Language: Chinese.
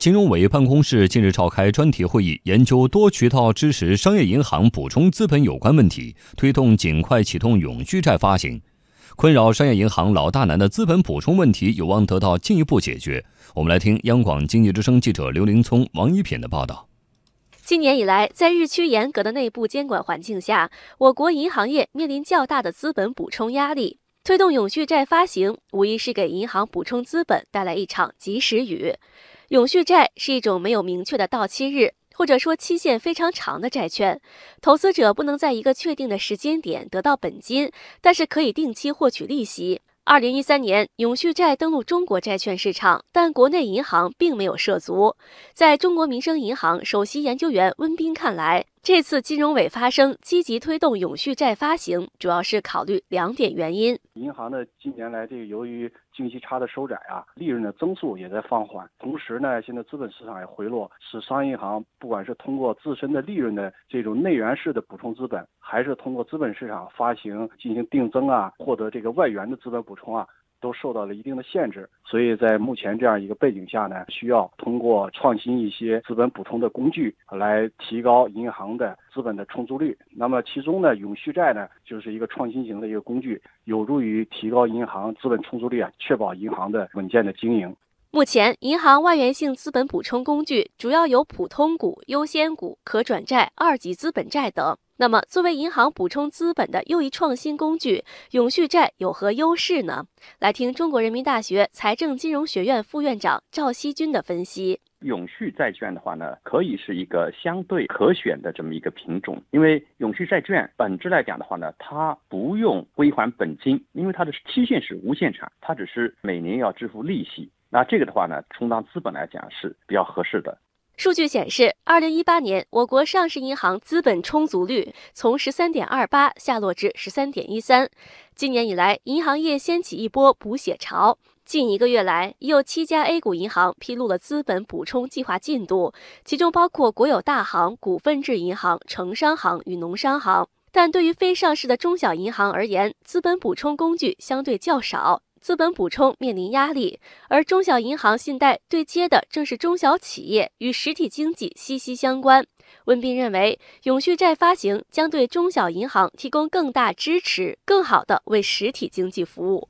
金融委办公室近日召开专题会议，研究多渠道支持商业银行补充资本有关问题，推动尽快启动永续债发行。困扰商业银行老大难的资本补充问题有望得到进一步解决。我们来听央广经济之声记者刘林聪、王一品的报道。今年以来，在日趋严格的内部监管环境下，我国银行业面临较大的资本补充压力。推动永续债发行，无疑是给银行补充资本带来一场及时雨。永续债是一种没有明确的到期日，或者说期限非常长的债券。投资者不能在一个确定的时间点得到本金，但是可以定期获取利息。二零一三年，永续债登陆中国债券市场，但国内银行并没有涉足。在中国民生银行首席研究员温彬看来，这次金融委发声积极推动永续债发行，主要是考虑两点原因。银行呢，近年来这个由于经济差的收窄啊，利润的增速也在放缓。同时呢，现在资本市场也回落，使商业银行不管是通过自身的利润的这种内源式的补充资本，还是通过资本市场发行进行定增啊，获得这个外源的资本补充啊。都受到了一定的限制，所以在目前这样一个背景下呢，需要通过创新一些资本补充的工具来提高银行的资本的充足率。那么其中呢，永续债呢就是一个创新型的一个工具，有助于提高银行资本充足率啊，确保银行的稳健的经营。目前，银行外源性资本补充工具主要有普通股、优先股、可转债、二级资本债等。那么，作为银行补充资本的又一创新工具，永续债有何优势呢？来听中国人民大学财政金融学院副院长赵锡军的分析。永续债券的话呢，可以是一个相对可选的这么一个品种，因为永续债券本质来讲的话呢，它不用归还本金，因为它的期限是无限长，它只是每年要支付利息。那这个的话呢，充当资本来讲是比较合适的。数据显示，二零一八年我国上市银行资本充足率从十三点二八下落至十三点一三。今年以来，银行业掀起一波补血潮。近一个月来，已有七家 A 股银行披露了资本补充计划进度，其中包括国有大行、股份制银行、城商行与农商行。但对于非上市的中小银行而言，资本补充工具相对较少。资本补充面临压力，而中小银行信贷对接的正是中小企业，与实体经济息息相关。温彬认为，永续债发行将对中小银行提供更大支持，更好地为实体经济服务。